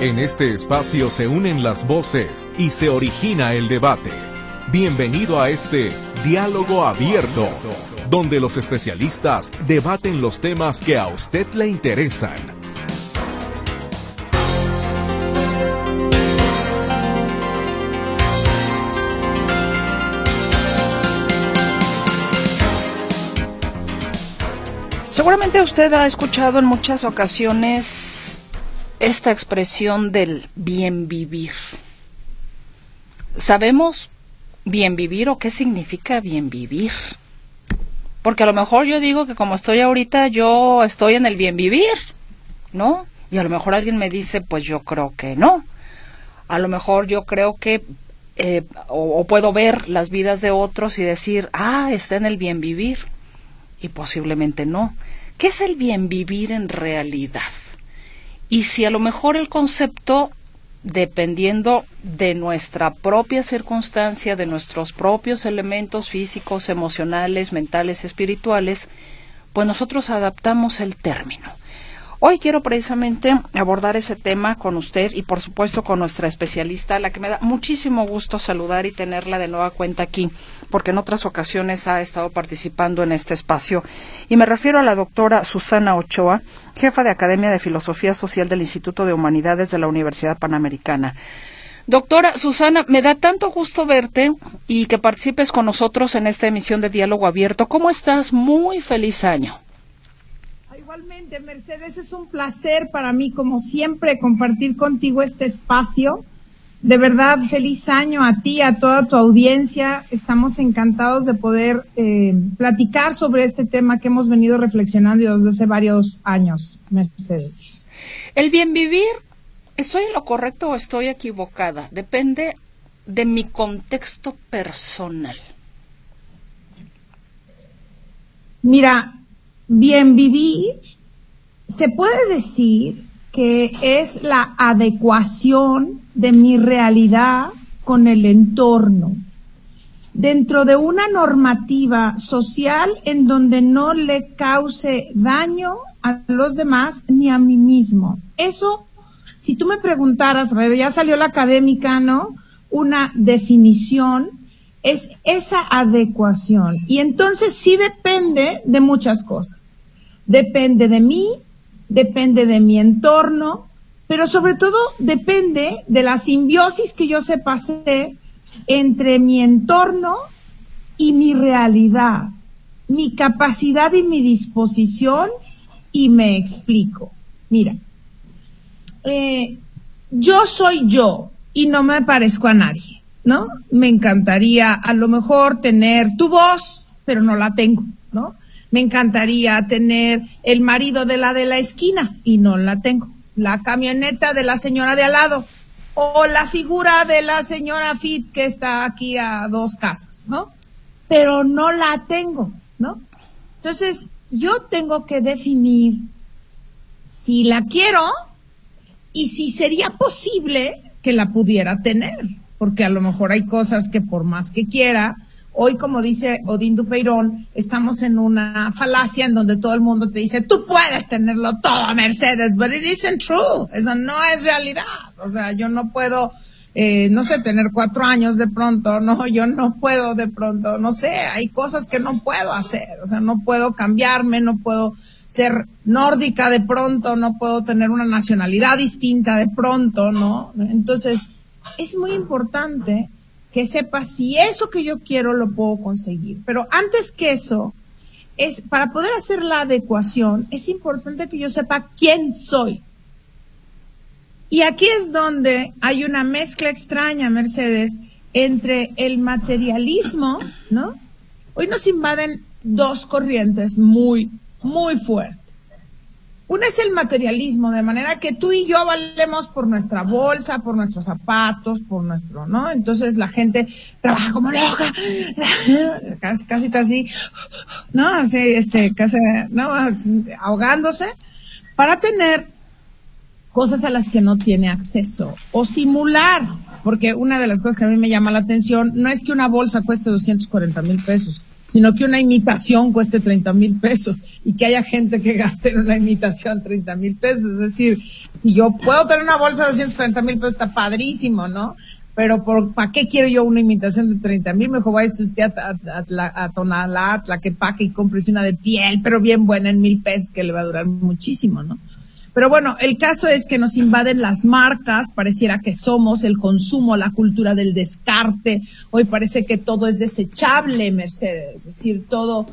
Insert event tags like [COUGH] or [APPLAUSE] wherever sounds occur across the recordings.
En este espacio se unen las voces y se origina el debate. Bienvenido a este diálogo abierto, donde los especialistas debaten los temas que a usted le interesan Seguramente usted ha escuchado en muchas ocasiones esta expresión del bien vivir. ¿Sabemos bien vivir o qué significa bien vivir? Porque a lo mejor yo digo que como estoy ahorita, yo estoy en el bien vivir, ¿no? Y a lo mejor alguien me dice, pues yo creo que no. A lo mejor yo creo que, eh, o, o puedo ver las vidas de otros y decir, ah, está en el bien vivir y posiblemente no. ¿Qué es el bien vivir en realidad? Y si a lo mejor el concepto, dependiendo de nuestra propia circunstancia, de nuestros propios elementos físicos, emocionales, mentales, espirituales, pues nosotros adaptamos el término. Hoy quiero precisamente abordar ese tema con usted y por supuesto con nuestra especialista, la que me da muchísimo gusto saludar y tenerla de nueva cuenta aquí, porque en otras ocasiones ha estado participando en este espacio. Y me refiero a la doctora Susana Ochoa, jefa de Academia de Filosofía Social del Instituto de Humanidades de la Universidad Panamericana. Doctora Susana, me da tanto gusto verte y que participes con nosotros en esta emisión de Diálogo Abierto. ¿Cómo estás? Muy feliz año. Igualmente, Mercedes, es un placer para mí, como siempre, compartir contigo este espacio. De verdad, feliz año a ti, a toda tu audiencia. Estamos encantados de poder eh, platicar sobre este tema que hemos venido reflexionando desde hace varios años, Mercedes. El bien vivir, ¿estoy en lo correcto o estoy equivocada? Depende de mi contexto personal. Mira, bien vivir, se puede decir que es la adecuación de mi realidad con el entorno, dentro de una normativa social en donde no le cause daño a los demás ni a mí mismo. Eso, si tú me preguntaras, ya salió la académica, ¿no? Una definición es esa adecuación. Y entonces sí depende de muchas cosas depende de mí, depende de mi entorno, pero sobre todo depende de la simbiosis que yo sepa hacer entre mi entorno y mi realidad, mi capacidad y mi disposición, y me explico. Mira, eh, yo soy yo y no me parezco a nadie, ¿no? Me encantaría a lo mejor tener tu voz, pero no la tengo, ¿no? Me encantaría tener el marido de la de la esquina y no la tengo. La camioneta de la señora de al lado o la figura de la señora Fit que está aquí a dos casas, ¿no? Pero no la tengo, ¿no? Entonces, yo tengo que definir si la quiero y si sería posible que la pudiera tener, porque a lo mejor hay cosas que por más que quiera, Hoy, como dice Odín Dupeirón, estamos en una falacia en donde todo el mundo te dice, tú puedes tenerlo todo, Mercedes, but it isn't true. Eso no es realidad. O sea, yo no puedo, eh, no sé, tener cuatro años de pronto, no, [LAUGHS] yo no puedo de pronto, no sé, hay cosas que no puedo hacer. O sea, no puedo cambiarme, no puedo ser nórdica de pronto, no puedo tener una nacionalidad distinta de pronto, ¿no? Entonces, es muy importante que sepa si eso que yo quiero lo puedo conseguir. Pero antes que eso, es para poder hacer la adecuación, es importante que yo sepa quién soy. Y aquí es donde hay una mezcla extraña, Mercedes, entre el materialismo, ¿no? Hoy nos invaden dos corrientes muy, muy fuertes. Una es el materialismo, de manera que tú y yo valemos por nuestra bolsa, por nuestros zapatos, por nuestro, ¿no? Entonces la gente trabaja como loca, [LAUGHS] casi, casi, ¿no? Así, este, casi, ¿no? Ahogándose para tener cosas a las que no tiene acceso o simular, porque una de las cosas que a mí me llama la atención no es que una bolsa cueste 240 mil pesos, sino que una imitación cueste 30 mil pesos y que haya gente que gaste en una imitación 30 mil pesos. Es decir, si yo puedo tener una bolsa de 240 mil pesos, está padrísimo, ¿no? Pero por, ¿para qué quiero yo una imitación de 30 mil? Mejor vaya usted a, a, a, a Tonalá, a Tlaquepaque y cómprese una de piel, pero bien buena en mil pesos que le va a durar muchísimo, ¿no? Pero bueno, el caso es que nos invaden las marcas, pareciera que somos el consumo, la cultura del descarte. Hoy parece que todo es desechable, Mercedes, es decir, todo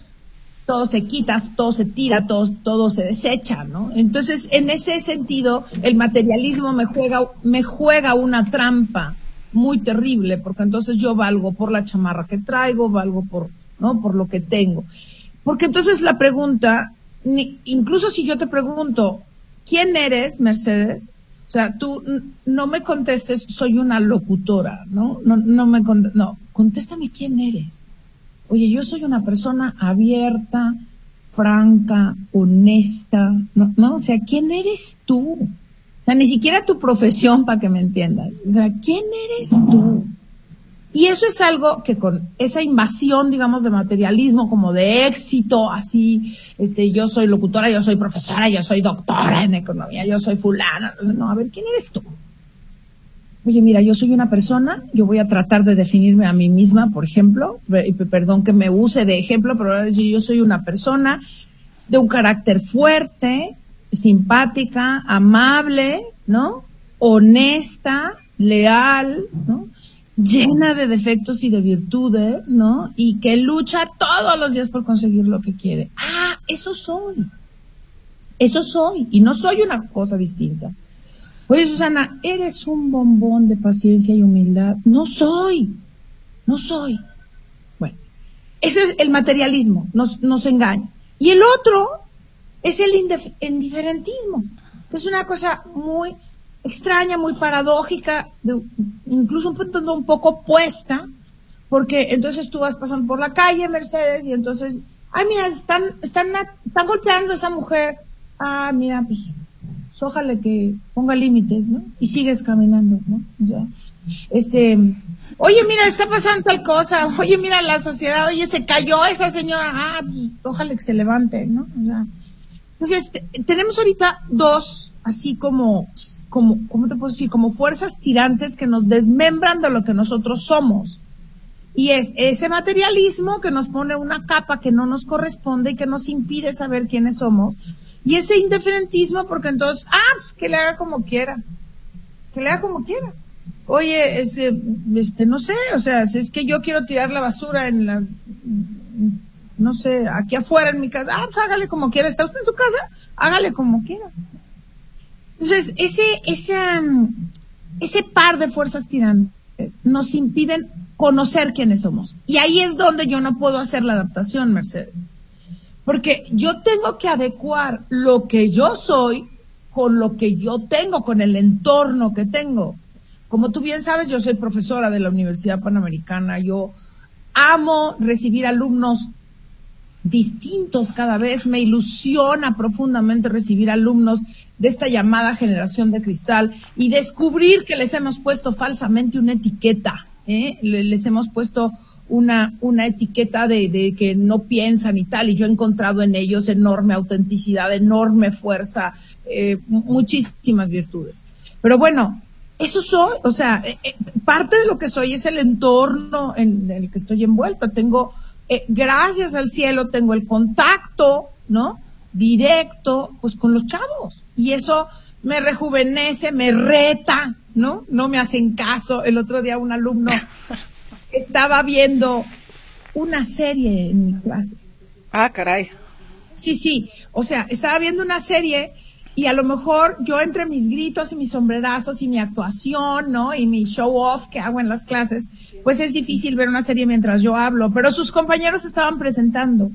todo se quita, todo se tira, todo, todo se desecha, ¿no? Entonces, en ese sentido, el materialismo me juega, me juega una trampa muy terrible, porque entonces yo valgo por la chamarra que traigo, valgo por, ¿no? Por lo que tengo. Porque entonces la pregunta, incluso si yo te pregunto, ¿quién eres, Mercedes? O sea, tú no me contestes, soy una locutora, ¿no? No, no me no, contéstame quién eres. Oye, yo soy una persona abierta, franca, honesta, ¿no? ¿no? O sea, ¿quién eres tú? O sea, ni siquiera tu profesión para que me entiendan. O sea, ¿quién eres tú? Y eso es algo que con esa invasión, digamos, de materialismo, como de éxito, así, este, yo soy locutora, yo soy profesora, yo soy doctora en economía, yo soy fulana. No, a ver, ¿quién eres tú? Oye, mira, yo soy una persona, yo voy a tratar de definirme a mí misma, por ejemplo, perdón que me use de ejemplo, pero yo soy una persona de un carácter fuerte, simpática, amable, ¿no? Honesta, leal, ¿no? Llena de defectos y de virtudes, ¿no? Y que lucha todos los días por conseguir lo que quiere. Ah, eso soy. Eso soy. Y no soy una cosa distinta. Oye, Susana, eres un bombón de paciencia y humildad. No soy. No soy. Bueno, ese es el materialismo, nos, nos engaña. Y el otro es el indiferentismo, que es una cosa muy extraña, muy paradójica, incluso un punto un poco opuesta, porque entonces tú vas pasando por la calle, Mercedes, y entonces, ay, mira, están, están, están golpeando a esa mujer. Ah, mira, pues, ojalá que ponga límites, ¿no? Y sigues caminando, ¿no? este, oye, mira, está pasando tal cosa, oye, mira, la sociedad, oye, se cayó esa señora, ah, pues, ojalá que se levante, ¿no? Entonces, tenemos ahorita dos, así como como, ¿cómo te puedo decir? Como fuerzas tirantes que nos desmembran de lo que nosotros somos. Y es ese materialismo que nos pone una capa que no nos corresponde y que nos impide saber quiénes somos. Y ese indiferentismo porque entonces, ah, pues que le haga como quiera. Que le haga como quiera. Oye, este, este, no sé, o sea, es que yo quiero tirar la basura en la, no sé, aquí afuera en mi casa, ah, pues hágale como quiera. ¿Está usted en su casa? Hágale como quiera. Entonces, ese, ese, ese par de fuerzas tirantes nos impiden conocer quiénes somos. Y ahí es donde yo no puedo hacer la adaptación, Mercedes. Porque yo tengo que adecuar lo que yo soy con lo que yo tengo, con el entorno que tengo. Como tú bien sabes, yo soy profesora de la Universidad Panamericana. Yo amo recibir alumnos distintos cada vez. Me ilusiona profundamente recibir alumnos de esta llamada generación de cristal y descubrir que les hemos puesto falsamente una etiqueta, ¿eh? les hemos puesto una, una etiqueta de, que no piensan y tal, y yo he encontrado en ellos enorme autenticidad, enorme fuerza, eh, muchísimas virtudes. Pero bueno, eso soy, o sea, eh, parte de lo que soy es el entorno en, el que estoy envuelta. Tengo, gracias al cielo, tengo el contacto, ¿no? directo, pues con los chavos. Y eso me rejuvenece, me reta, ¿no? No me hacen caso. El otro día un alumno [LAUGHS] estaba viendo una serie en mi clase. Ah, caray. Sí, sí. O sea, estaba viendo una serie y a lo mejor yo entre mis gritos y mis sombrerazos y mi actuación, ¿no? Y mi show off que hago en las clases, pues es difícil ver una serie mientras yo hablo, pero sus compañeros estaban presentando.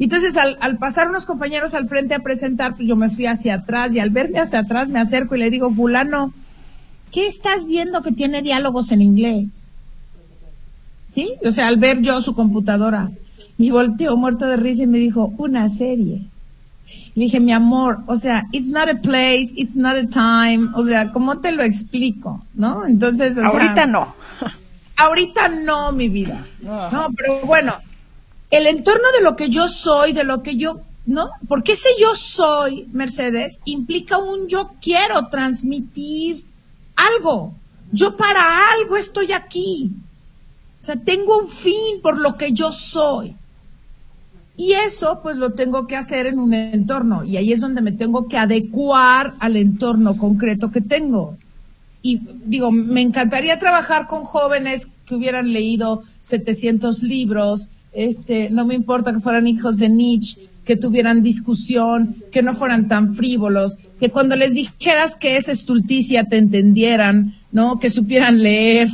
Entonces, al, al, pasar unos compañeros al frente a presentar, pues yo me fui hacia atrás y al verme hacia atrás me acerco y le digo, fulano, ¿qué estás viendo que tiene diálogos en inglés? ¿Sí? O sea, al ver yo su computadora. Y volteó muerto de risa y me dijo, una serie. Le dije, mi amor, o sea, it's not a place, it's not a time, o sea, ¿cómo te lo explico? ¿No? Entonces, o ahorita no. [LAUGHS] ahorita no, mi vida. No, pero bueno, el entorno de lo que yo soy, de lo que yo, ¿no? Porque ese yo soy, Mercedes, implica un yo quiero transmitir algo. Yo para algo estoy aquí. O sea, tengo un fin por lo que yo soy. Y eso pues lo tengo que hacer en un entorno y ahí es donde me tengo que adecuar al entorno concreto que tengo. Y digo, me encantaría trabajar con jóvenes que hubieran leído 700 libros, este, no me importa que fueran hijos de Nietzsche, que tuvieran discusión, que no fueran tan frívolos, que cuando les dijeras que es estulticia te entendieran, ¿no? Que supieran leer,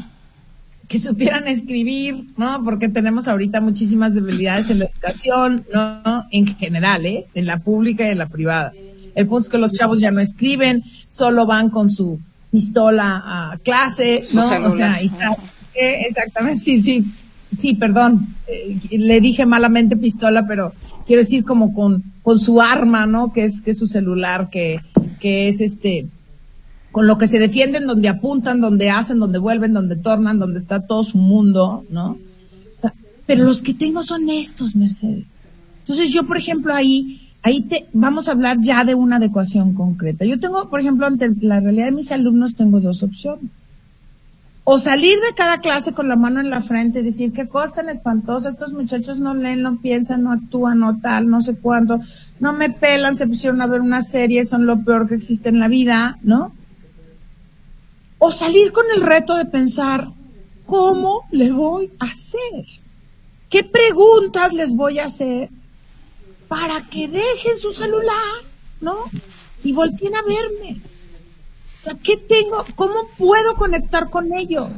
que supieran escribir, ¿no? Porque tenemos ahorita muchísimas debilidades en la educación, ¿no? En general, ¿eh? En la pública y en la privada. El punto es que los chavos ya no escriben, solo van con su pistola a clase, ¿no? O sea, y exactamente, sí, sí, sí, perdón, eh, le dije malamente pistola, pero quiero decir como con, con su arma, ¿no? Que es, que es su celular, que, que es este, con lo que se defienden, donde apuntan, donde hacen, donde vuelven, donde tornan, donde está todo su mundo, ¿no? pero los que tengo son estos, Mercedes. Entonces yo, por ejemplo, ahí, ahí te, vamos a hablar ya de una adecuación concreta. Yo tengo, por ejemplo, ante la realidad de mis alumnos, tengo dos opciones. O salir de cada clase con la mano en la frente y decir qué cosa tan espantosa, estos muchachos no leen, no piensan, no actúan, no tal, no sé cuándo, no me pelan, se pusieron a ver una serie, son lo peor que existe en la vida, ¿no? O salir con el reto de pensar, ¿cómo le voy a hacer? ¿Qué preguntas les voy a hacer para que dejen su celular, ¿no? Y volteen a verme. O sea, ¿qué tengo? ¿Cómo puedo conectar con ellos?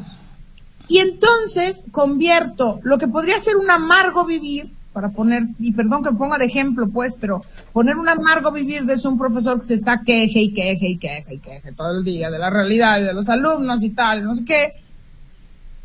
Y entonces convierto lo que podría ser un amargo vivir para poner, y perdón que ponga de ejemplo, pues, pero poner un amargo vivir de un profesor que se está queje y queje y queje y queje todo el día de la realidad y de los alumnos y tal, no sé qué,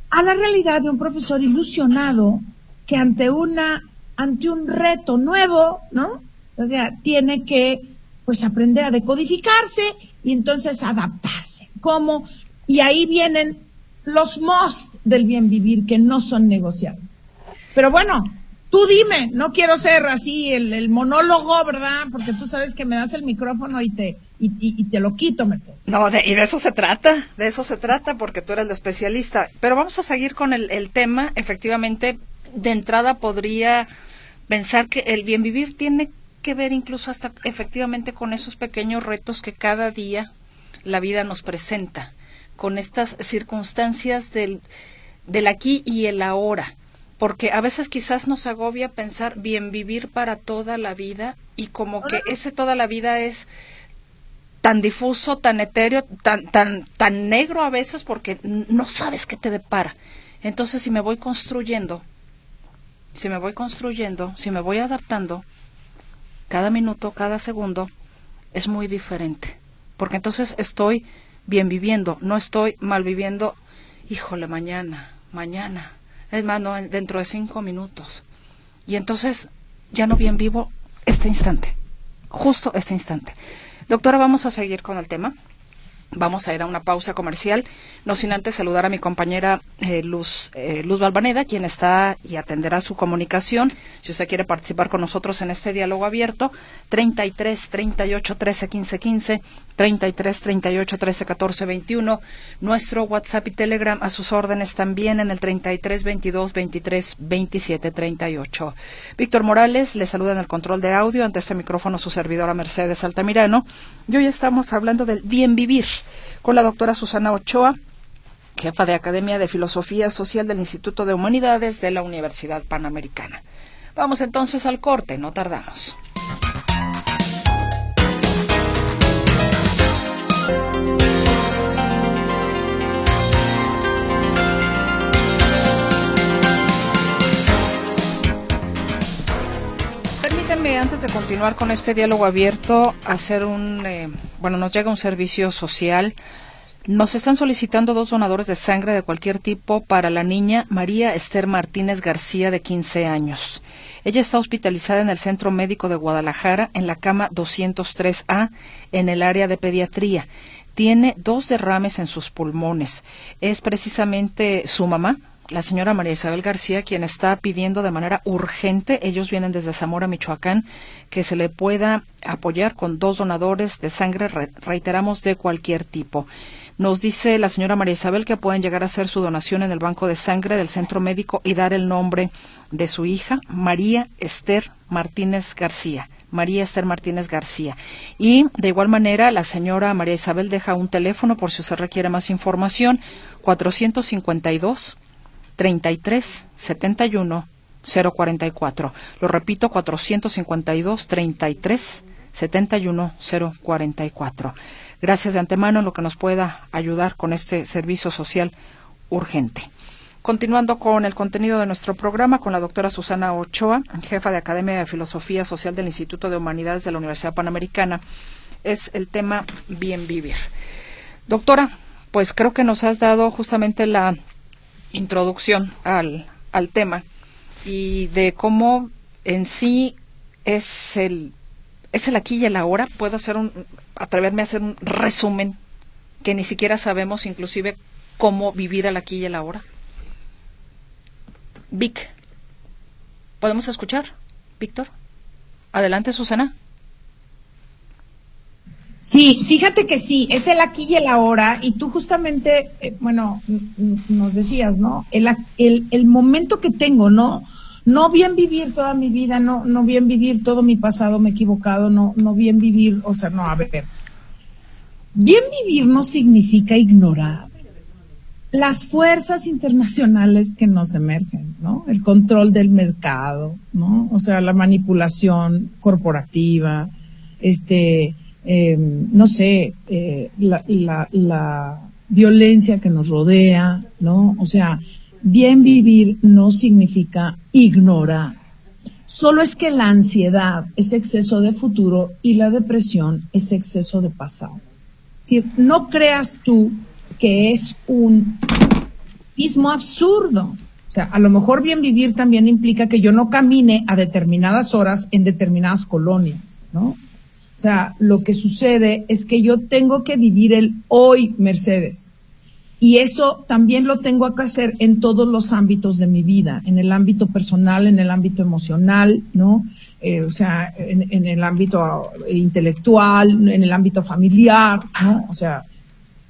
a la realidad de un profesor ilusionado que ante una, ante un reto nuevo, ¿no? O sea, tiene que, pues, aprender a decodificarse y entonces adaptarse. ¿Cómo? Y ahí vienen los must del bien vivir que no son negociables. Pero bueno, Tú dime, no quiero ser así el, monólogo, ¿verdad? Porque tú sabes que me das el micrófono y te, y, te lo quito, Mercedes. No, y de eso se trata, de eso se trata, porque tú eres el especialista. Pero vamos a seguir con el, el tema. Efectivamente, de entrada podría pensar que el bien vivir tiene que ver incluso hasta efectivamente con esos pequeños retos que cada día la vida nos presenta, con estas circunstancias del, del aquí y el ahora porque a veces quizás nos agobia pensar bien vivir para toda la vida y como que ese toda la vida es tan difuso, tan etéreo, tan tan tan negro a veces porque no sabes qué te depara. Entonces, si me voy construyendo, si me voy construyendo, si me voy adaptando, cada minuto, cada segundo es muy diferente, porque entonces estoy bien viviendo, no estoy mal viviendo, híjole, mañana, mañana, es más, dentro de cinco minutos. Y entonces ya no bien vivo este instante, justo este instante. Doctora, vamos a seguir con el tema. Vamos a ir a una pausa comercial, no sin antes saludar a mi compañera eh, Luz, eh, Luz Balvaneda, quien está y atenderá su comunicación. Si usted quiere participar con nosotros en este diálogo abierto, 33 38 13 15 15, 33 38 13 14 21. Nuestro WhatsApp y Telegram a sus órdenes también en el 33 22 23 27 38. Víctor Morales le saluda en el control de audio. Ante este micrófono su servidora Mercedes Altamirano. Y hoy estamos hablando del bien vivir con la doctora Susana Ochoa, jefa de Academia de Filosofía Social del Instituto de Humanidades de la Universidad Panamericana. Vamos entonces al corte, no tardamos. Antes de continuar con este diálogo abierto, hacer un, eh, bueno, nos llega un servicio social. Nos están solicitando dos donadores de sangre de cualquier tipo para la niña María Esther Martínez García, de 15 años. Ella está hospitalizada en el Centro Médico de Guadalajara, en la cama 203A, en el área de pediatría. Tiene dos derrames en sus pulmones. Es precisamente su mamá la señora María Isabel García, quien está pidiendo de manera urgente, ellos vienen desde Zamora, Michoacán, que se le pueda apoyar con dos donadores de sangre, reiteramos, de cualquier tipo. Nos dice la señora María Isabel que pueden llegar a hacer su donación en el banco de sangre del centro médico y dar el nombre de su hija, María Esther Martínez García. María Esther Martínez García. Y de igual manera, la señora María Isabel deja un teléfono por si se requiere más información, 452 33 71 044. Lo repito, 452 33 71 044. Gracias de antemano en lo que nos pueda ayudar con este servicio social urgente. Continuando con el contenido de nuestro programa con la doctora Susana Ochoa, jefa de Academia de Filosofía Social del Instituto de Humanidades de la Universidad Panamericana, es el tema bien vivir. Doctora, pues creo que nos has dado justamente la introducción al, al tema y de cómo en sí es el, es el aquí y el ahora. Puedo hacer un, atreverme a hacer un resumen que ni siquiera sabemos inclusive cómo vivir al aquí y el ahora. Vic. ¿Podemos escuchar, Víctor? Adelante, Susana. Sí, fíjate que sí, es el aquí y el ahora, y tú justamente, eh, bueno, nos decías, ¿no? El, el, el, momento que tengo, ¿no? No bien vivir toda mi vida, no, no bien vivir todo mi pasado, me he equivocado, no, no bien vivir, o sea, no, a ver. Bien vivir no significa ignorar las fuerzas internacionales que nos emergen, ¿no? El control del mercado, ¿no? O sea, la manipulación corporativa, este, Em, no sé, eh, la, la, violencia que nos rodea, ¿no? O sea, bien vivir no significa ignorar. Solo es que la ansiedad es exceso de futuro y la depresión es exceso de pasado. Es no creas tú que es un mismo absurdo. O sea, a lo mejor bien vivir también implica que yo no camine a determinadas horas en determinadas colonias, ¿no? O sea, lo que sucede es que yo tengo que vivir el hoy, Mercedes. Y eso también lo tengo que hacer en todos los ámbitos de mi vida, en el ámbito personal, en el ámbito emocional, ¿no? Eh, o sea, en, el ámbito intelectual, en el ámbito familiar, ¿no? O sea,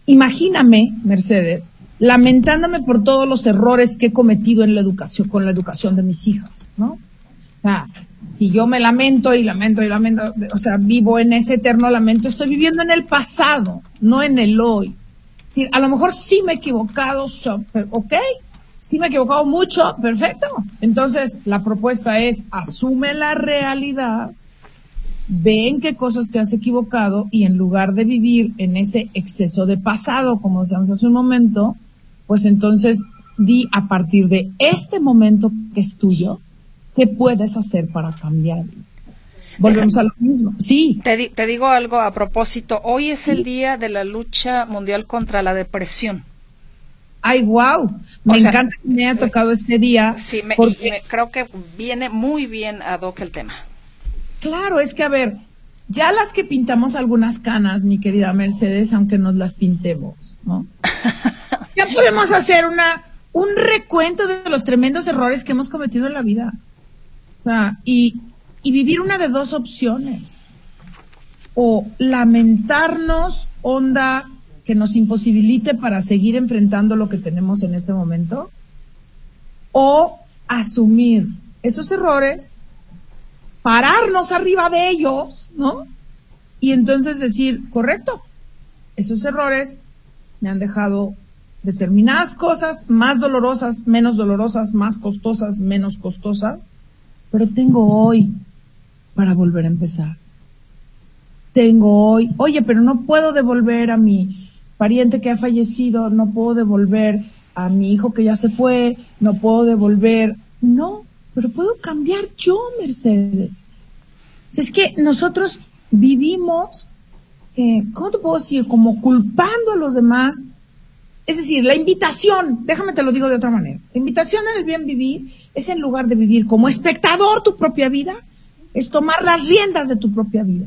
imagíname, Mercedes, lamentándome por todos los errores que he cometido en la educación, con la educación de mis hijas, ¿no? O sea, si yo me lamento y lamento y lamento, o sea, vivo en ese eterno lamento, estoy viviendo en el pasado, no en el hoy. Si, a lo mejor sí me he equivocado, ok, sí me he equivocado mucho, perfecto. Entonces, la propuesta es, asume la realidad, ve en qué cosas te has equivocado y en lugar de vivir en ese exceso de pasado, como decíamos hace un momento, pues entonces di a partir de este momento que es tuyo, ¿Qué puedes hacer para cambiar? Volvemos a lo mismo. Sí. Te, te, digo algo a propósito. Hoy es el día de la lucha mundial contra la depresión. Ay, wow. Me encanta que me haya tocado este día. Sí, me, creo que viene muy bien a hoc el tema. Claro, es que a ver, ya las que pintamos algunas canas, mi querida Mercedes, aunque nos las pintemos, ¿no? [LAUGHS] ya podemos hacer una un recuento de los tremendos errores que hemos cometido en la vida y, y vivir una de dos opciones. O lamentarnos, onda que nos imposibilite para seguir enfrentando lo que tenemos en este momento, o asumir esos errores, pararnos arriba de ellos, ¿no? Y entonces decir, correcto, esos errores me han dejado determinadas cosas más dolorosas, menos dolorosas, más costosas, menos costosas, pero tengo hoy para volver a empezar. Tengo hoy, oye, pero no puedo devolver a mi pariente que ha fallecido, no puedo devolver a mi hijo que ya se fue, no puedo devolver. No, pero puedo cambiar yo, Mercedes. es que nosotros vivimos, eh, ¿cómo te puedo decir? Como culpando a los demás es decir, la invitación, déjame te lo digo de otra manera, la invitación en el bien vivir es en lugar de vivir como espectador tu propia vida, es tomar las riendas de tu propia vida.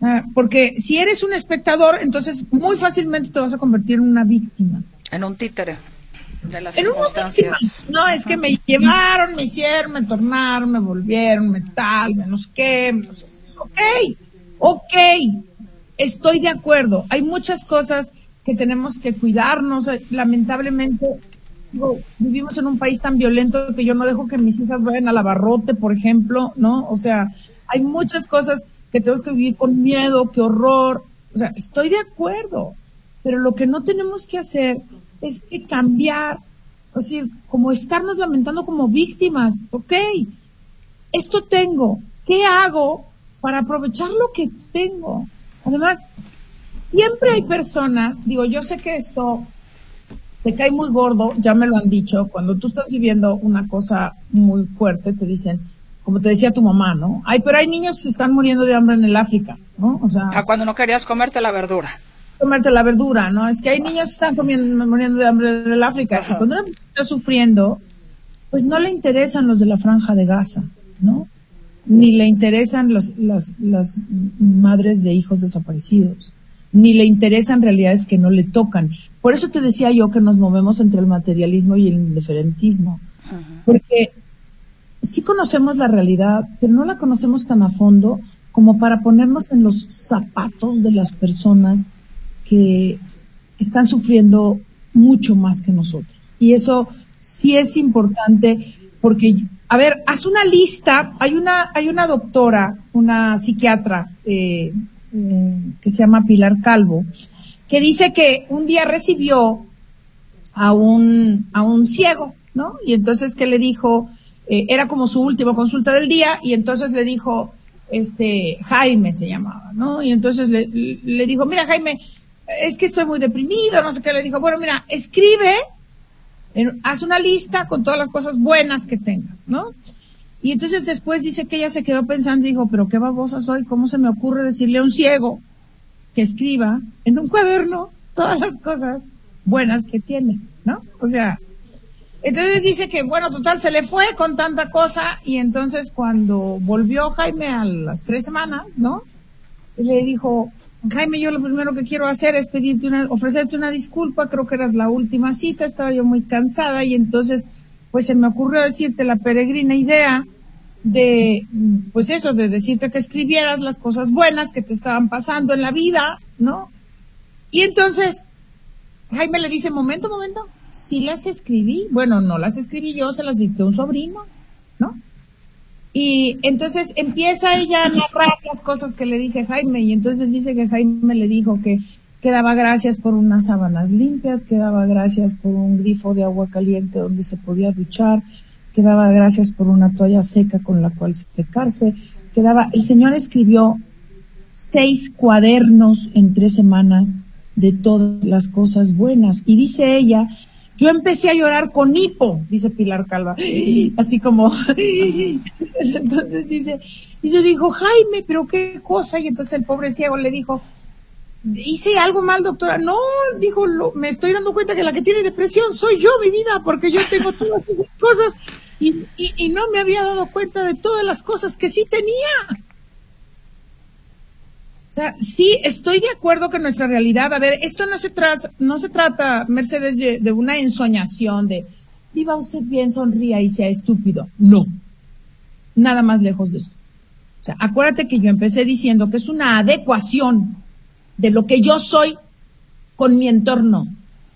Ah, porque si eres un espectador, entonces muy fácilmente te vas a convertir en una víctima. En un títere. De las circunstancias. no, es que me llevaron, me hicieron, me tornaron, me volvieron, me tal, menos qué, menos... Ok, ok, estoy de acuerdo. Hay muchas cosas que tenemos que cuidarnos. Lamentablemente, vivimos en un país tan violento que yo no dejo que mis hijas vayan al abarrote, por ejemplo, ¿no? O sea, hay muchas cosas que tenemos que vivir con miedo, qué horror. O sea, estoy de acuerdo, pero lo que no tenemos que hacer es que cambiar, o sea, como estarnos lamentando como víctimas. Ok, esto tengo, ¿qué hago para aprovechar lo que tengo? Además, siempre hay personas, digo, yo sé que esto te cae muy gordo, ya me lo han dicho, cuando tú estás viviendo una cosa muy fuerte, te dicen, como te decía tu mamá, ¿no? Ay, pero hay niños que se están muriendo de hambre en el África, ¿no? O sea, cuando no querías comerte la verdura. Comerte la verdura, ¿no? Es que hay niños que están comiendo, muriendo de hambre en el África. Y cuando una persona está sufriendo, pues no le interesan los de la franja de Gaza, ¿no? Ni le interesan los, las, las madres de hijos desaparecidos ni le interesan realidades que no le tocan. Por eso te decía yo que nos movemos entre el materialismo y el indiferentismo, porque sí conocemos la realidad, pero no la conocemos tan a fondo como para ponernos en los zapatos de las personas que están sufriendo mucho más que nosotros. Y eso sí es importante porque, a ver, haz una lista. Hay una, hay una doctora, una psiquiatra eh, eh, que se llama Pilar Calvo, que dice que un día recibió a un, a un ciego, ¿no? Y entonces que le dijo, eh, era como su última consulta del día, y entonces le dijo, este, Jaime se llamaba, ¿no? Y entonces le, le dijo, mira Jaime, es que estoy muy deprimido, no sé qué, le dijo, bueno, mira, escribe, haz una lista con todas las cosas buenas que tengas, ¿no? Y entonces después dice que ella se quedó pensando y dijo, pero qué babosa soy, ¿cómo se me ocurre decirle a un ciego que escriba en un cuaderno todas las cosas buenas que tiene, ¿no? O sea, entonces dice que, bueno, total, se le fue con tanta cosa y entonces cuando volvió Jaime a las tres semanas, ¿no? Le dijo, Jaime, yo lo primero que quiero hacer es pedirte una, ofrecerte una disculpa, creo que eras la última cita, estaba yo muy cansada y entonces, pues se me ocurrió decirte la peregrina idea de, pues eso, de decirte que escribieras las cosas buenas que te estaban pasando en la vida, ¿no? Y entonces, Jaime le dice, momento, momento, sí las escribí. Bueno, no las escribí yo, se las dicté a un sobrino, ¿no? Y entonces empieza ella a narrar las cosas que le dice Jaime y entonces dice que Jaime le dijo que, que daba gracias por unas sábanas limpias, que daba gracias por un grifo de agua caliente donde se podía duchar, que daba gracias por una toalla seca con la cual secarse, que daba, el Señor escribió seis cuadernos en tres semanas de todas las cosas buenas. Y dice ella yo empecé a llorar con hipo, dice Pilar Calva, [GASPS] así como, [LAUGHS] entonces dice, y yo dijo, Jaime, pero qué cosa, y entonces el pobre ciego le dijo, hice algo mal, doctora, no, dijo, me estoy dando cuenta que la que tiene depresión soy yo, mi vida, porque yo tengo todas esas cosas y, no me había dado cuenta de todas las cosas que sí tenía. O sea, sí, estoy de acuerdo que nuestra realidad, a ver, esto no se, trata, no se trata, Mercedes, de, una ensoñación de viva usted bien, sonría y sea estúpido. No, nada más lejos de eso. O sea, acuérdate que yo empecé diciendo que es una adecuación de lo que yo soy con mi entorno,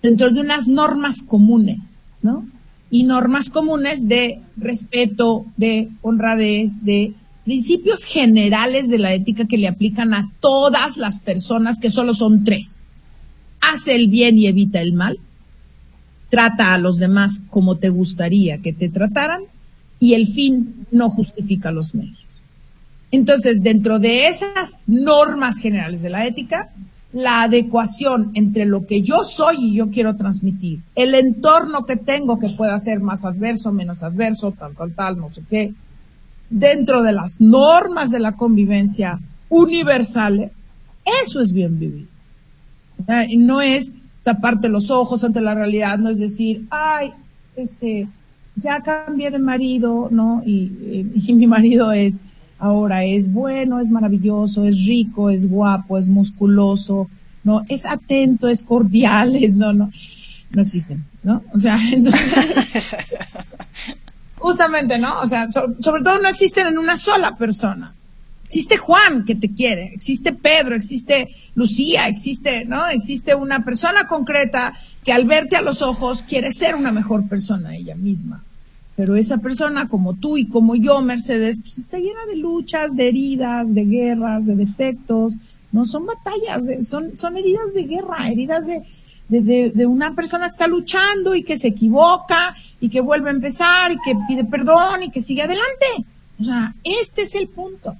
dentro de unas normas comunes, ¿no? Y normas comunes de respeto, de honradez, de principios generales de la ética que le aplican a todas las personas, que solo son tres. Hace el bien y evita el mal. Trata a los demás como te gustaría que te trataran. Y el fin no justifica los medios. Entonces, dentro de esas normas generales de la ética, la adecuación entre lo que yo soy y yo quiero transmitir, el entorno que tengo que pueda ser más adverso, menos adverso, tal, tal, tal, no sé qué, dentro de las normas de la convivencia universales, eso es bien vivir. Y no es taparte los ojos ante la realidad, no es decir, ay, este, ya cambié de marido, ¿no? Y, y, mi marido es, ahora es bueno, es maravilloso, es rico, es guapo, es musculoso, ¿no? Es atento, es cordial, es, no, no. no existen, ¿no? O sea, [LAUGHS] entonces, justamente, ¿no? O sea, sobre todo no existen en una sola persona. Existe Juan que te quiere, existe Pedro, existe Lucía, existe, ¿no? Existe una persona concreta que al verte a los ojos quiere ser una mejor persona ella misma. Pero esa persona, como tú y como yo, Mercedes, pues está llena de luchas, de heridas, de guerras, de defectos. No son batallas, son, son heridas de guerra, heridas de, de, de, una persona que está luchando y que se equivoca y que vuelve a empezar y que pide perdón y que sigue adelante. O sea, este es el punto.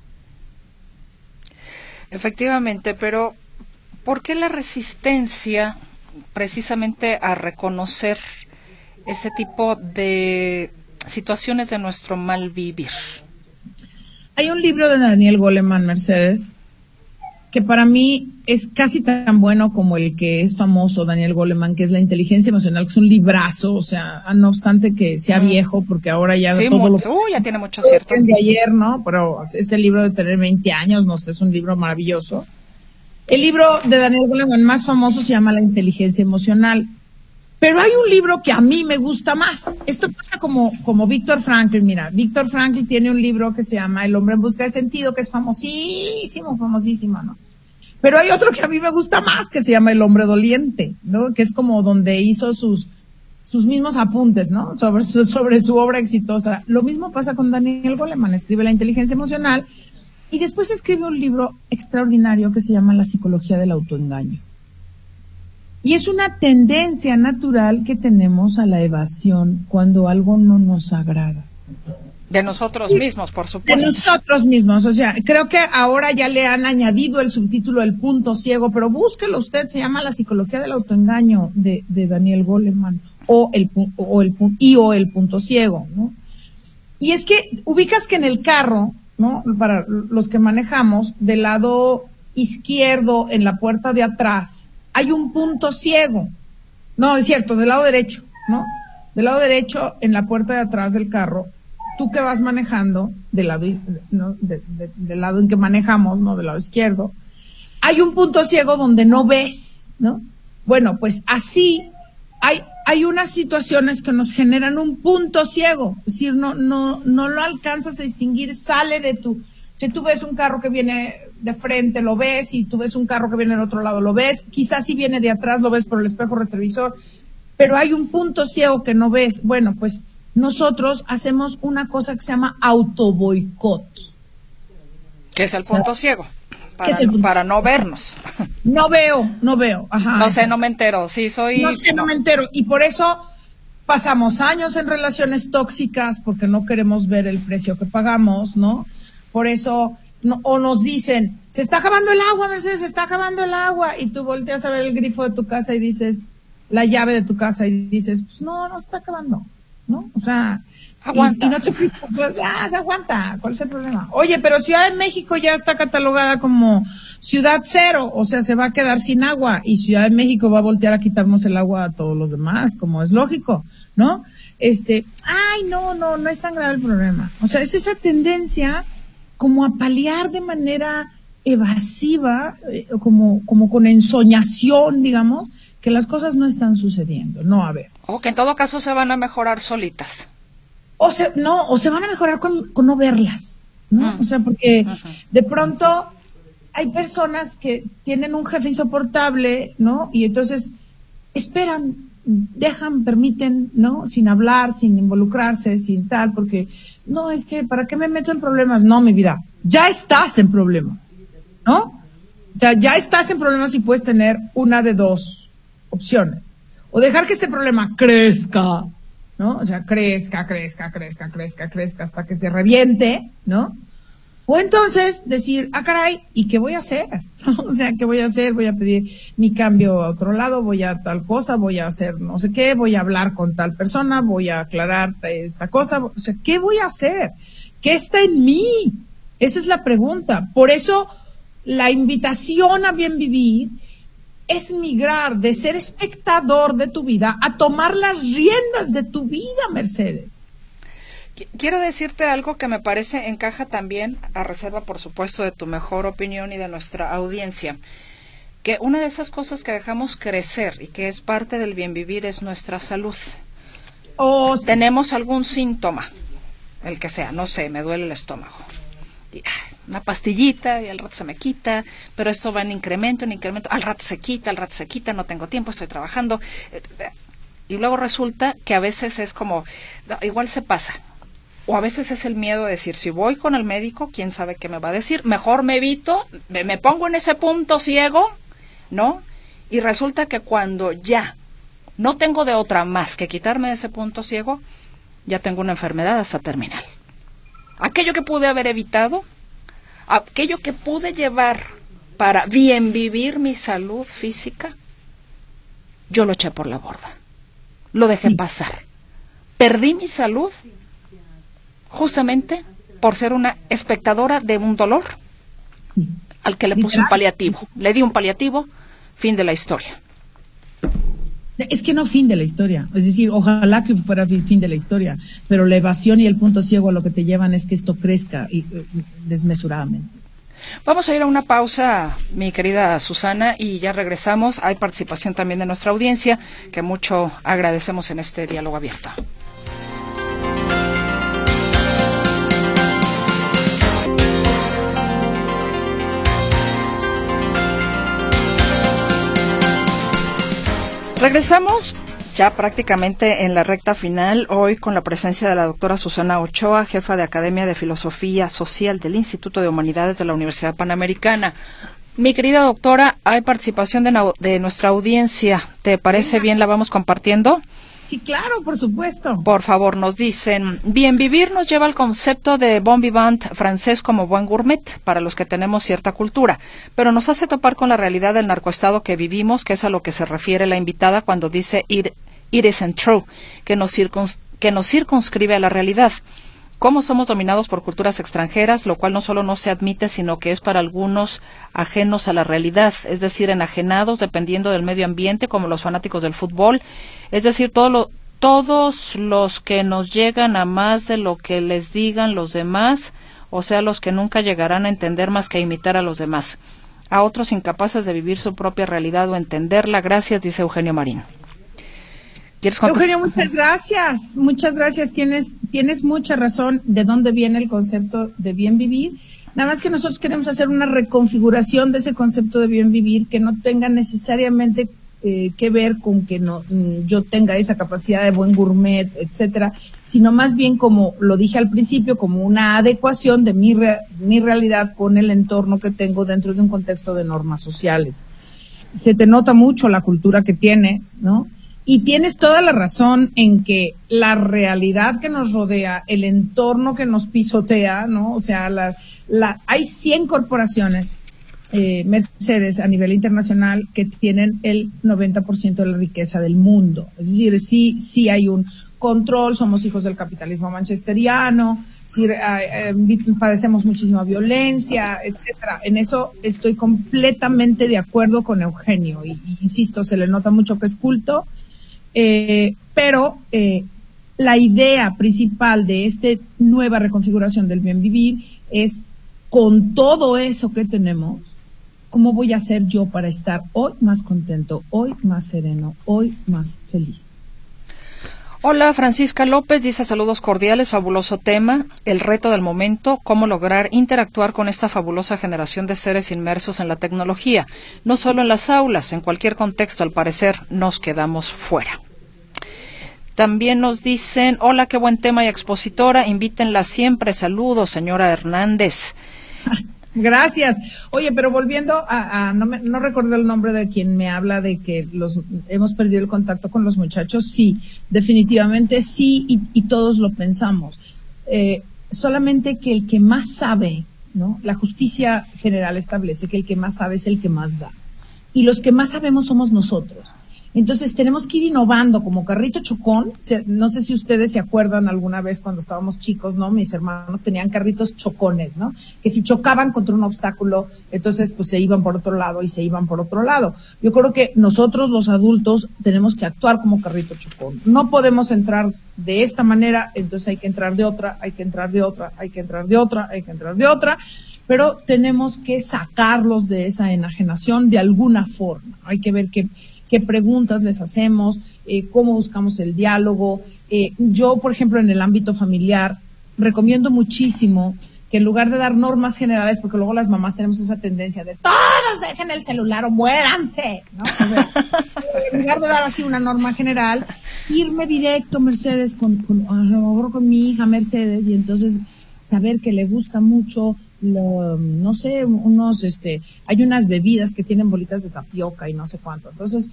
Efectivamente, pero ¿por qué la resistencia precisamente a reconocer ese tipo de situaciones de nuestro mal vivir? Hay un libro de Daniel Goleman, Mercedes, que para mí es casi tan bueno como el que es famoso, Daniel Goleman, que es La inteligencia emocional, que es un librazo, o sea, no obstante que sea viejo, porque ahora ya todo lo, ya tiene mucho cierto. De ayer, ¿no? Pero ese libro de tener 20 años, no sé, es un libro maravilloso. El libro de Daniel Goleman más famoso se llama La inteligencia emocional. Pero hay un libro que a mí me gusta más. Esto pasa como, como Víctor Franklin. Mira, Víctor Franklin tiene un libro que se llama El hombre en busca de sentido, que es famosísimo, famosísimo, ¿no? Pero hay otro que a mí me gusta más, que se llama El hombre doliente, ¿no? Que es como donde hizo sus, sus mismos apuntes, ¿no? Sobre su, sobre su obra exitosa. Lo mismo pasa con Daniel Goleman. Escribe La inteligencia emocional y después escribe un libro extraordinario que se llama La psicología del autoengaño. Y es una tendencia natural que tenemos a la evasión cuando algo no nos agrada. De nosotros mismos, por supuesto. De nosotros mismos. O sea, creo que ahora ya le han añadido el subtítulo El punto ciego, pero búsquelo usted, se llama La psicología del autoengaño de, Daniel Goleman o el, o el, y o el punto ciego, ¿no? Y es que ubicas que en el carro, ¿no? Para los que manejamos, del lado izquierdo, en la puerta de atrás, hay un punto ciego. No, es cierto, del lado derecho, ¿no? Del lado derecho, en la puerta de atrás del carro, tú que vas manejando, del lado, del lado en que manejamos, ¿no? Del lado izquierdo, hay un punto ciego donde no ves, ¿no? Bueno, pues así hay, hay unas situaciones que nos generan un punto ciego, es decir, no, no, no lo alcanzas a distinguir, sale de tu, si tú ves un carro que viene de frente, lo ves, y tú ves un carro que viene del otro lado, lo ves, quizás si viene de atrás, lo ves por el espejo retrovisor, pero hay un punto ciego que no ves. Bueno, pues nosotros hacemos una cosa que se llama autoboicot. ¿Qué es el punto ciego? Para, para no vernos. No veo, no veo. Ajá, no sé, no me entero. Sí, soy. No sé, no me entero. Y por eso pasamos años en relaciones tóxicas porque no queremos ver el precio que pagamos, ¿no? Por eso, o nos dicen, se está acabando el agua, Mercedes, se está acabando el agua. Y tú volteas a ver el grifo de tu casa y dices, la llave de tu casa y dices, pues no, no se está acabando, ¿no? O sea, aguanta. Y, no te pues, ah, se aguanta, ¿cuál es el problema? Oye, pero Ciudad de México ya está catalogada como ciudad cero, o sea, se va a quedar sin agua y Ciudad de México va a voltear a quitarnos el agua a todos los demás, como es lógico, ¿no? Este, ay, no, no, no es tan grave el problema. O sea, es esa tendencia como a paliar de manera evasiva, eh, como, como con ensoñación, digamos, que las cosas no están sucediendo. No, a ver. O que en todo caso se van a mejorar solitas. O se, no, o se van a mejorar con, con no verlas, ¿no? Mm. O sea, porque de pronto hay personas que tienen un jefe insoportable, ¿no? Y entonces esperan dejan, permiten, ¿no? Sin hablar, sin involucrarse, sin tal, porque no, es que, ¿para qué me meto en problemas? No, mi vida, ya estás en problema, ¿no? O sea, ya estás en problemas y puedes tener una de dos opciones. O dejar que este problema crezca, ¿no? O sea, crezca, crezca, crezca, crezca, crezca hasta que se reviente, ¿no? O entonces decir, ah, caray, ¿y qué voy a hacer? [LAUGHS] o sea, ¿qué voy a hacer? Voy a pedir mi cambio a otro lado, voy a tal cosa, voy a hacer no sé qué, voy a hablar con tal persona, voy a aclarar esta cosa. O sea, ¿qué voy a hacer? ¿Qué está en mí? Esa es la pregunta. Por eso, la invitación a bien vivir es migrar de ser espectador de tu vida a tomar las riendas de tu vida, Mercedes. Quiero decirte algo que me parece encaja también, a reserva por supuesto de tu mejor opinión y de nuestra audiencia. que una de esas cosas que dejamos crecer y que es parte del bien vivir es nuestra salud. O tenemos algún síntoma, el que sea, no sé, me duele el estómago. una pastillita y al rato se me quita, pero eso va en incremento, en incremento, al rato se quita, al rato se quita, no tengo tiempo, estoy trabajando. Y luego resulta que a veces es como, igual se pasa, o a veces es el miedo de decir, si voy con el médico, quién sabe qué me va a decir, mejor me evito, me, pongo en ese punto ciego, ¿no? Y resulta que cuando ya no tengo de otra más que quitarme de ese punto ciego, ya tengo una enfermedad hasta terminal. Aquello que pude haber evitado, aquello que pude llevar para bien vivir mi salud física, yo lo eché por la borda. Lo dejé pasar. Perdí mi salud justamente por ser una espectadora de un dolor al que le puse un paliativo. Le di un paliativo, fin de la historia. Es que no fin de la historia, es decir, ojalá que fuera fin de la historia, pero la evasión y el punto ciego a lo que te llevan es que esto crezca y, eh, desmesuradamente. Vamos a ir a una pausa, mi querida Susana, y ya regresamos. Hay participación también de nuestra audiencia, que mucho agradecemos en este diálogo abierto. Regresamos ya prácticamente en la recta final, hoy con la presencia de la doctora Susana Ochoa, jefa de Academia de Filosofía Social del Instituto de Humanidades de la Universidad Panamericana. Mi querida doctora, hay participación de, de nuestra audiencia. ¿Te parece bien? ¿La vamos compartiendo? Sí, claro, por supuesto. Por favor, nos dicen, bien vivir nos lleva al concepto de bon vivant francés como buen gourmet, para los que tenemos cierta cultura, pero nos hace topar con la realidad del narcoestado que vivimos, que es a lo que se refiere la invitada cuando dice it, isn't true, que nos, que nos circunscribe a la realidad. Cómo somos dominados por culturas extranjeras, lo cual no solo no se admite, sino que es para algunos ajenos a la realidad, es decir, enajenados dependiendo del medio ambiente, como los fanáticos del fútbol, es decir, todos los que nos llegan a más de lo que les digan los demás, o sea, los que nunca llegarán a entender más que imitar a los demás, a otros incapaces de vivir su propia realidad o entenderla. Gracias, dice Eugenio Marín. Eugenio, muchas gracias. Muchas gracias. Tienes, tienes mucha razón de dónde viene el concepto de bien vivir. Nada más que nosotros queremos hacer una reconfiguración de ese concepto de bien vivir que no tenga necesariamente eh, que ver con que no, mm, yo tenga esa capacidad de buen gourmet, etcétera, sino más bien como lo dije al principio, como una adecuación de mi, mi realidad con el entorno que tengo dentro de un contexto de normas sociales. Se te nota mucho la cultura que tienes, ¿no? Y tienes toda la razón en que la realidad que nos rodea, el entorno que nos pisotea, ¿no? O sea, la, la, hay 100 corporaciones eh, Mercedes a nivel internacional que tienen el 90% de la riqueza del mundo. Es decir, sí, sí hay un control, somos hijos del capitalismo manchesteriano, sí, eh, padecemos muchísima violencia, etcétera. En eso estoy completamente de acuerdo con Eugenio y, insisto, se le nota mucho que es culto, pero la idea principal de esta nueva reconfiguración del bien vivir es con todo eso que tenemos, ¿Cómo voy a hacer yo para estar hoy más contento, hoy más sereno, hoy más feliz? Hola, Francisca López dice saludos cordiales, fabuloso tema, el reto del momento, cómo lograr interactuar con esta fabulosa generación de seres inmersos en la tecnología, no solo en las aulas, en cualquier contexto, al parecer nos quedamos fuera. También nos dicen, hola, qué buen tema y expositora, invítenla siempre, saludos, señora Hernández. Gracias. Oye, pero volviendo a, no, me, no recuerdo el nombre de quien me habla de que los hemos perdido el contacto con los muchachos. Sí, definitivamente sí, y, todos lo pensamos. Eh, solamente que el que más sabe, ¿no? La justicia general establece que el que más sabe es el que más da. Y los que más sabemos somos nosotros. Entonces tenemos que ir innovando como carrito chocón. No sé si ustedes se acuerdan alguna vez cuando estábamos chicos, ¿no? Mis hermanos tenían carritos chocones, ¿no? Que si chocaban contra un obstáculo, entonces pues se iban por otro lado y se iban por otro lado. Yo creo que nosotros los adultos tenemos que actuar como carrito chocón. No podemos entrar de esta manera, entonces hay que entrar de otra, hay que entrar de otra, hay que entrar de otra, hay que entrar de otra pero tenemos que sacarlos de esa enajenación de alguna forma. Hay que ver qué, qué preguntas les hacemos, eh, cómo buscamos el diálogo. Eh, yo, por ejemplo, en el ámbito familiar, recomiendo muchísimo que en lugar de dar normas generales, porque luego las mamás tenemos esa tendencia de todos dejen el celular o muéranse, ¿no? en lugar de dar así una norma general, irme directo, Mercedes, con, con, a lo mejor con mi hija Mercedes, y entonces saber que le gusta mucho, no sé, unos, este, hay unas bebidas que tienen bolitas de tapioca y no sé cuánto. Entonces,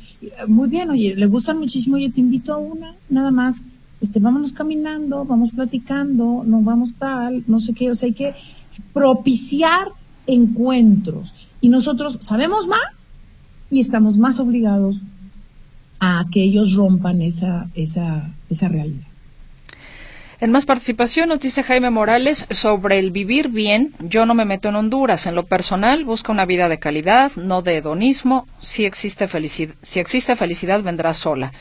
muy bien, oye, le gustan muchísimo, oye, te invito a una, nada más este, vámonos caminando, vamos platicando, no vamos tal, no sé qué, o sea, hay que propiciar encuentros. Y nosotros sabemos más y estamos más obligados a que ellos rompan esa, esa, esa realidad. En más participación nos dice Jaime Morales sobre el vivir bien. Yo no me meto en Honduras. En lo personal, busco una vida de calidad, no de hedonismo. Si existe felicidad, si existe felicidad vendrá sola.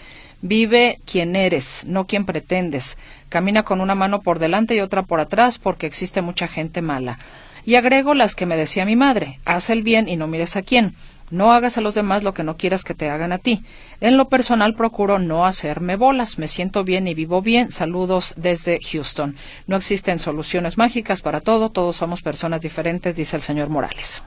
Vive quien eres, no quien pretendes. Camina con una mano por delante y otra por atrás porque existe mucha gente mala. Y agrego las que me decía mi madre, haz el bien y no mires a quién. No hagas a los demás lo que no quieras que te hagan a ti. En lo personal procuro no hacerme bolas. Me siento bien y vivo bien. Saludos desde Houston. No existen soluciones mágicas para todo. Todos somos personas diferentes, dice el señor Morales.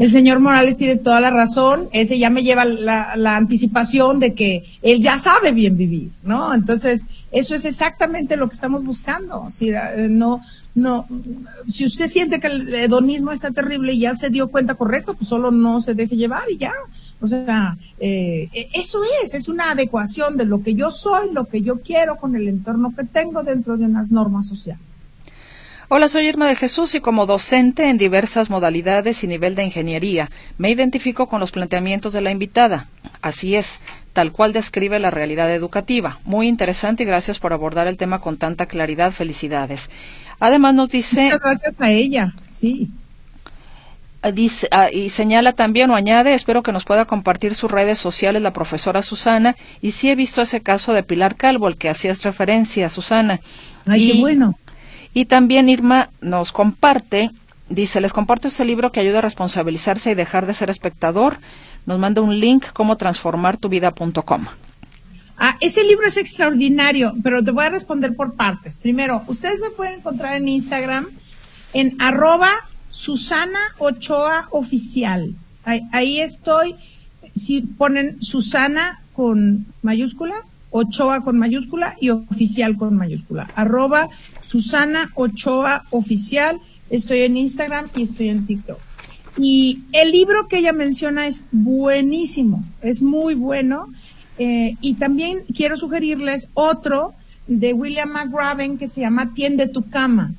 El señor Morales tiene toda la razón, ese ya me lleva la, anticipación de que él ya sabe bien vivir, ¿no? Entonces, eso es exactamente lo que estamos buscando. Si, eh, no, no, si usted siente que el hedonismo está terrible y ya se dio cuenta correcto, pues solo no se deje llevar y ya. O sea, eh, eso es, es una adecuación de lo que yo soy, lo que yo quiero con el entorno que tengo dentro de unas normas sociales. Hola, soy Irma de Jesús y como docente en diversas modalidades y nivel de ingeniería, me identifico con los planteamientos de la invitada. Así es, tal cual describe la realidad educativa. Muy interesante y gracias por abordar el tema con tanta claridad. Felicidades. Además nos dice... Muchas gracias a ella, sí. Ah, dice, ah, y señala también o añade, espero que nos pueda compartir sus redes sociales la profesora Susana. Y sí he visto ese caso de Pilar Calvo, al que hacías referencia, Susana. Ay, qué bueno. Y también Irma nos comparte, dice, les comparto este libro que ayuda a responsabilizarse y dejar de ser espectador. Nos manda un link, cómo transformar tu vida.com. Ah, ese libro es extraordinario, pero te voy a responder por partes. Primero, ustedes me pueden encontrar en Instagram en arroba Susana Ochoa Oficial. Ahí, ahí estoy. Si ponen Susana con mayúscula, Ochoa con mayúscula y oficial con mayúscula. Arroba Susana Ochoa Oficial. Estoy en Instagram y estoy en TikTok. Y el libro que ella menciona es buenísimo, es muy bueno. Eh, y también quiero sugerirles otro de William McRaven que se llama Tiende tu cama,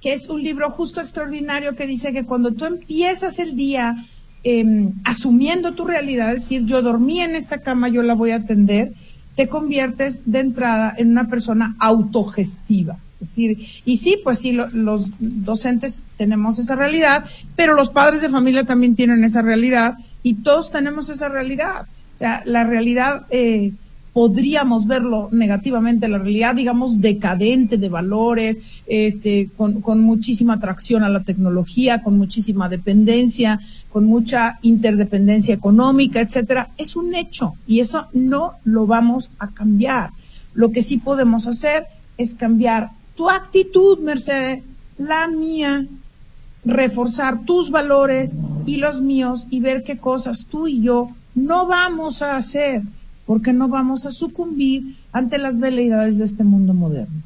que es un libro justo extraordinario que dice que cuando tú empiezas el día em, asumiendo tu realidad, es decir, yo dormí en esta cama, yo la voy a atender, te conviertes de entrada en una persona autogestiva. Decir, y sí, pues sí, los docentes tenemos esa realidad, pero los padres de familia también tienen esa realidad y todos tenemos esa realidad. O sea, la realidad eh, podríamos verlo negativamente, la realidad, digamos, decadente de valores, este, con, con muchísima atracción a la tecnología, con muchísima dependencia, con mucha interdependencia económica, etcétera, es un hecho y eso no lo vamos a cambiar. Lo que sí podemos hacer es cambiar tu actitud, Mercedes, la mía, reforzar tus valores y los míos y ver qué cosas tú y yo no vamos a hacer porque no vamos a sucumbir ante las veleidades de este mundo moderno.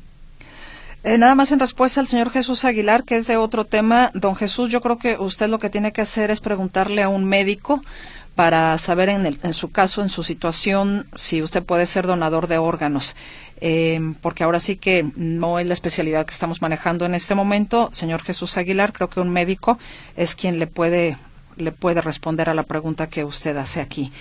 Eh, nada más en respuesta al señor Jesús Aguilar, que es de otro tema. Don Jesús, yo creo que usted lo que tiene que hacer es preguntarle a un médico para saber en, en su caso, en su situación, si usted puede ser donador de órganos. Eh, porque ahora sí que no es la especialidad que estamos manejando en este momento. Señor Jesús Aguilar, creo que un médico es quien le puede, le puede responder a la pregunta que usted hace aquí.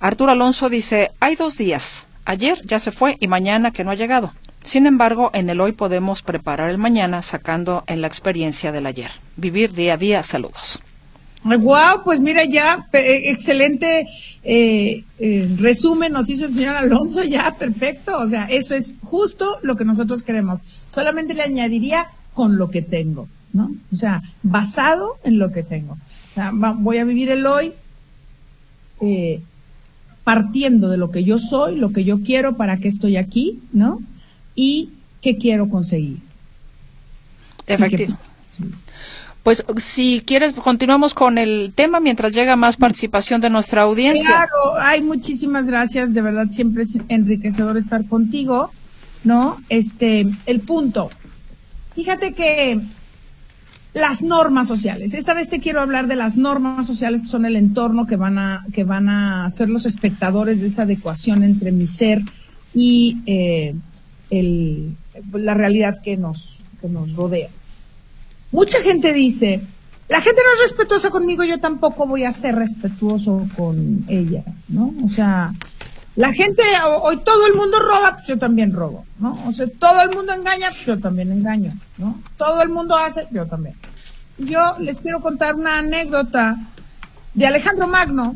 Arturo Alonso dice, hay dos días. Ayer ya se fue y mañana que no ha llegado. Sin embargo, en el hoy podemos preparar el mañana sacando en la experiencia del ayer. Vivir día a día. Saludos. Wow, pues mira ya, eh, excelente eh, eh, resumen nos hizo el señor Alonso, ya perfecto, o sea, eso es justo lo que nosotros queremos. Solamente le añadiría con lo que tengo. ¿no? O sea, basado en lo que tengo. O sea, voy a vivir el hoy eh, partiendo de lo que yo soy, lo que yo quiero, para qué estoy aquí, ¿no? Y qué quiero conseguir. Efectivo. Pues si quieres, continuamos con el tema mientras llega más participación de nuestra audiencia. Claro, hay muchísimas gracias, de verdad siempre es enriquecedor estar contigo, ¿no? Este, el punto. Fíjate que las normas sociales. Esta vez te quiero hablar de las normas sociales que son el entorno que van a, que van a ser los espectadores de esa adecuación entre mi ser y eh, el, la realidad que nos, que nos rodea. Mucha gente dice, la gente no es respetuosa conmigo, yo tampoco voy a ser respetuoso con ella, ¿no? O sea, la gente, hoy todo el mundo roba, pues yo también robo, ¿no? O sea, todo el mundo engaña, pues yo también engaño, ¿no? Todo el mundo hace, yo también. Yo les quiero contar una anécdota de Alejandro Magno.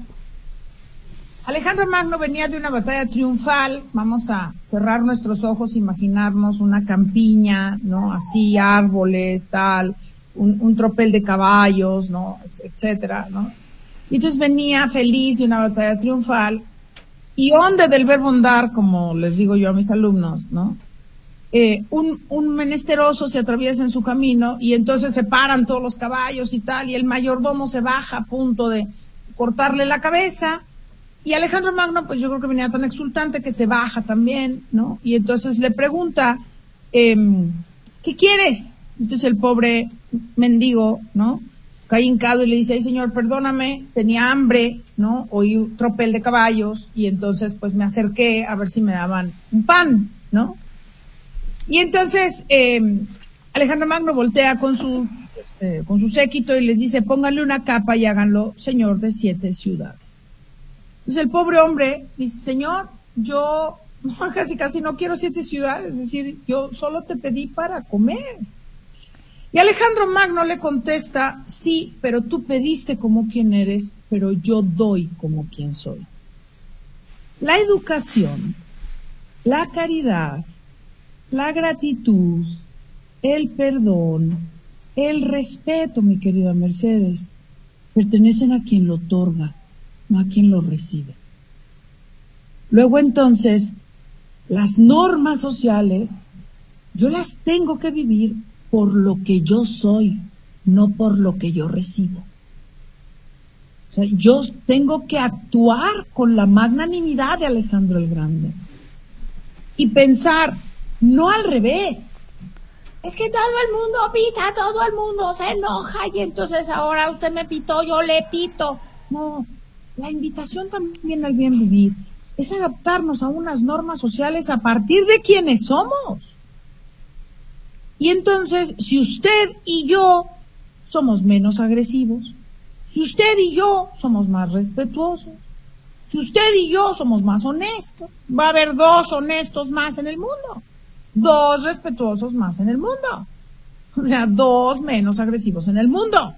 Alejandro Magno venía de una batalla triunfal, vamos a cerrar nuestros ojos, imaginarnos una campiña, ¿no? Así, árboles, tal, un, un tropel de caballos, ¿no? Etcétera, ¿no? Y entonces venía feliz de una batalla triunfal y onde del verbo andar, como les digo yo a mis alumnos, ¿no? Eh, un, un, menesteroso se atraviesa en su camino y entonces se paran todos los caballos y tal, y el mayordomo se baja a punto de cortarle la cabeza. Y Alejandro Magno, pues yo creo que venía tan exultante que se baja también, ¿no? Y entonces le pregunta, eh, ¿qué quieres? Entonces el pobre mendigo, ¿no? cae hincado y le dice, ay señor, perdóname, tenía hambre, ¿no? Oí un tropel de caballos y entonces pues me acerqué a ver si me daban un pan, ¿no? Y entonces eh, Alejandro Magno voltea con su, este, con su séquito y les dice, pónganle una capa y háganlo señor de siete ciudades. Entonces el pobre hombre dice, señor, yo [LAUGHS] casi casi no quiero siete ciudades, es decir, yo solo te pedí para comer. Y Alejandro Magno le contesta, sí, pero tú pediste como quien eres, pero yo doy como quien soy. La educación, la caridad, la gratitud, el perdón, el respeto, mi querida Mercedes, pertenecen a quien lo otorga, a quien lo recibe. Luego entonces, las normas sociales, yo las tengo que vivir por lo que yo soy, no por lo que yo recibo. Yo tengo que actuar con la magnanimidad de Alejandro el Grande y pensar, no al revés. Es que todo el mundo pita, todo el mundo se enoja y entonces ahora usted me pitó, yo le pito. No, la invitación también al bien vivir es adaptarnos a unas normas sociales a partir de quienes somos. Y entonces, si usted y yo somos menos agresivos, si usted y yo somos más respetuosos, si usted y yo somos más honestos, va a haber dos honestos más en el mundo, dos respetuosos más en el mundo, o sea, dos menos agresivos en el mundo.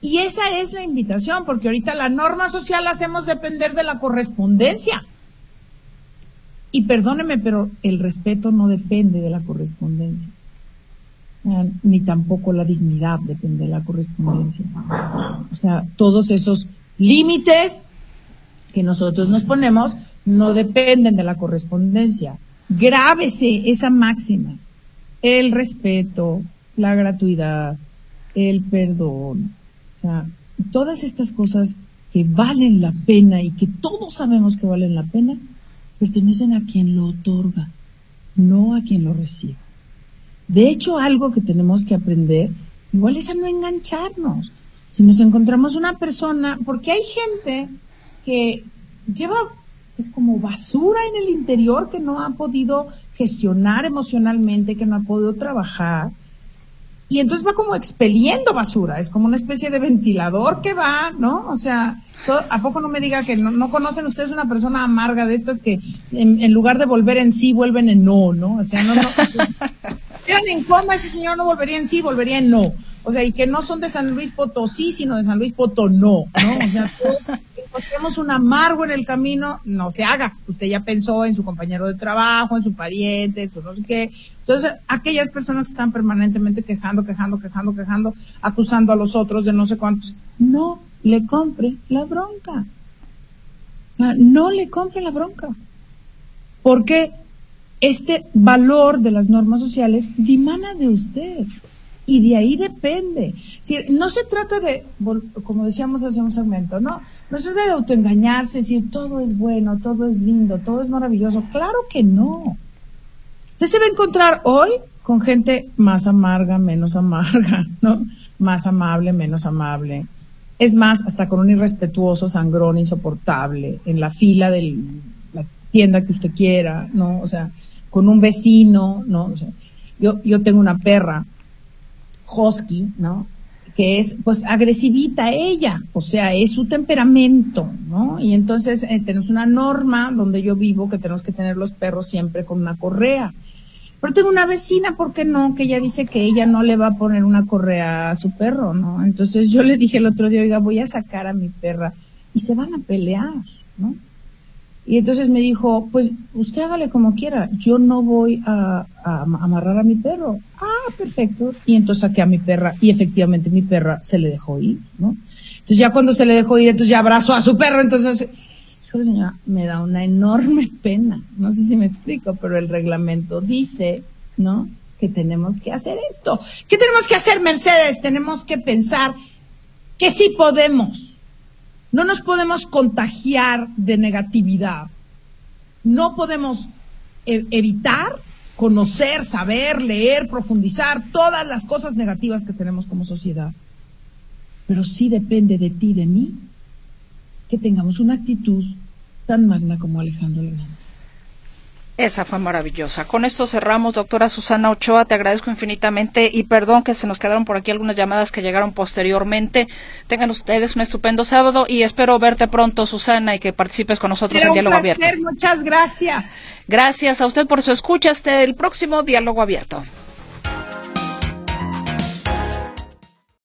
Y esa es la invitación, porque ahorita la norma social la hacemos depender de la correspondencia. Y perdóneme, pero el respeto no depende de la correspondencia, ni tampoco la dignidad depende de la correspondencia. O sea, todos esos límites que nosotros nos ponemos no dependen de la correspondencia. Grábese esa máxima. El respeto, la gratuidad, el perdón. Todas estas cosas que valen la pena y que todos sabemos que valen la pena, pertenecen a quien lo otorga, no a quien lo recibe. De hecho, algo que tenemos que aprender, igual es a no engancharnos. Si nos encontramos una persona, porque hay gente que lleva es como basura en el interior que no ha podido gestionar emocionalmente, que no ha podido trabajar, y entonces va como expeliendo basura, es como una especie de ventilador que va, ¿no? O sea, ¿a poco no me diga que no, conocen ustedes una persona amarga de estas que en, lugar de volver en sí vuelven en no, ¿no? O sea, no, no. eran en coma, ese señor no volvería en sí, volvería en no. O sea, y que no son de San Luis Potosí, sino de San Luis Potó, no, ¿no? O sea, todos encontremos un amargo en el camino, no se haga. Usted ya pensó en su compañero de trabajo, en su pariente, no sé qué. Entonces, aquellas personas que están permanentemente quejando, quejando, quejando, quejando, acusando a los otros de no sé cuántos, no le compre la bronca. No le compre la bronca. Porque este valor de las normas sociales dimana de usted y de ahí depende. no se trata de, como decíamos hace un segmento, no, no se trata de autoengañarse, decir todo es bueno, todo es lindo, todo es maravilloso. Claro que no. Usted se va a encontrar hoy con gente más amarga, menos amarga, ¿no? Más amable, menos amable. Es más, hasta con un irrespetuoso sangrón insoportable en la fila de la tienda que usted quiera, ¿no? O sea, con un vecino, ¿no? yo, yo tengo una perra husky, ¿no? Que es, pues, agresivita ella, o sea, es su temperamento, ¿no? Y entonces eh, tenemos una norma donde yo vivo que tenemos que tener los perros siempre con una correa. Pero tengo una vecina, ¿por qué no? Que ella dice que ella no le va a poner una correa a su perro, ¿no? Entonces yo le dije el otro día, oiga, voy a sacar a mi perra y se van a pelear, ¿no? Y entonces me dijo, pues usted hágale como quiera, yo no voy a, amarrar a mi perro. Ah, perfecto. Y entonces saqué a mi perra y efectivamente mi perra se le dejó ir, ¿no? Entonces ya cuando se le dejó ir, entonces ya abrazó a su perro, entonces, señora, me da una enorme pena. No sé si me explico, pero el reglamento dice, ¿no? Que tenemos que hacer esto. ¿Qué tenemos que hacer, Mercedes? Tenemos que pensar que sí podemos no nos podemos contagiar de negatividad. No podemos e-, evitar conocer, saber, leer, profundizar todas las cosas negativas que tenemos como sociedad. Pero sí depende de ti, de mí, que tengamos una actitud tan magna como Alejandro Legrand. Esa fue maravillosa. Con esto cerramos, doctora Susana Ochoa. Te agradezco infinitamente y perdón que se nos quedaron por aquí algunas llamadas que llegaron posteriormente. Tengan ustedes un estupendo sábado y espero verte pronto, Susana, y que participes con nosotros en Diálogo Abierto. Muchas gracias. Gracias a usted por su escucha. Hasta el próximo Diálogo Abierto.